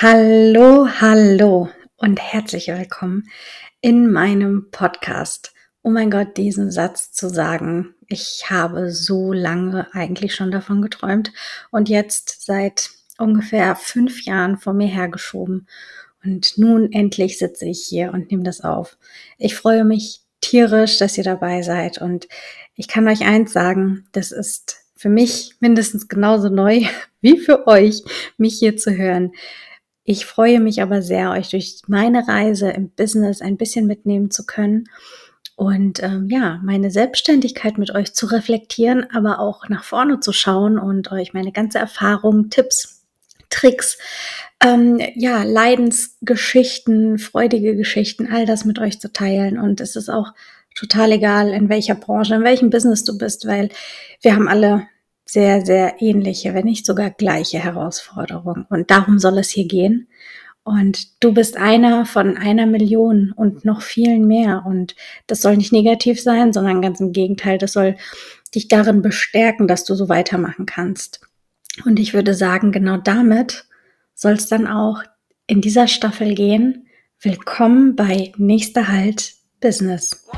Hallo, hallo und herzlich willkommen in meinem Podcast. Oh mein Gott, diesen Satz zu sagen. Ich habe so lange eigentlich schon davon geträumt und jetzt seit ungefähr fünf Jahren vor mir hergeschoben. Und nun endlich sitze ich hier und nehme das auf. Ich freue mich tierisch, dass ihr dabei seid und ich kann euch eins sagen, das ist für mich mindestens genauso neu wie für euch, mich hier zu hören. Ich freue mich aber sehr, euch durch meine Reise im Business ein bisschen mitnehmen zu können und ähm, ja, meine Selbstständigkeit mit euch zu reflektieren, aber auch nach vorne zu schauen und euch meine ganze Erfahrung, Tipps, Tricks, ähm, ja, Leidensgeschichten, freudige Geschichten, all das mit euch zu teilen. Und es ist auch total egal, in welcher Branche, in welchem Business du bist, weil wir haben alle sehr, sehr ähnliche, wenn nicht sogar gleiche Herausforderungen. Und darum soll es hier gehen. Und du bist einer von einer Million und noch vielen mehr. Und das soll nicht negativ sein, sondern ganz im Gegenteil, das soll dich darin bestärken, dass du so weitermachen kannst. Und ich würde sagen, genau damit soll es dann auch in dieser Staffel gehen. Willkommen bei Nächster Halt Business.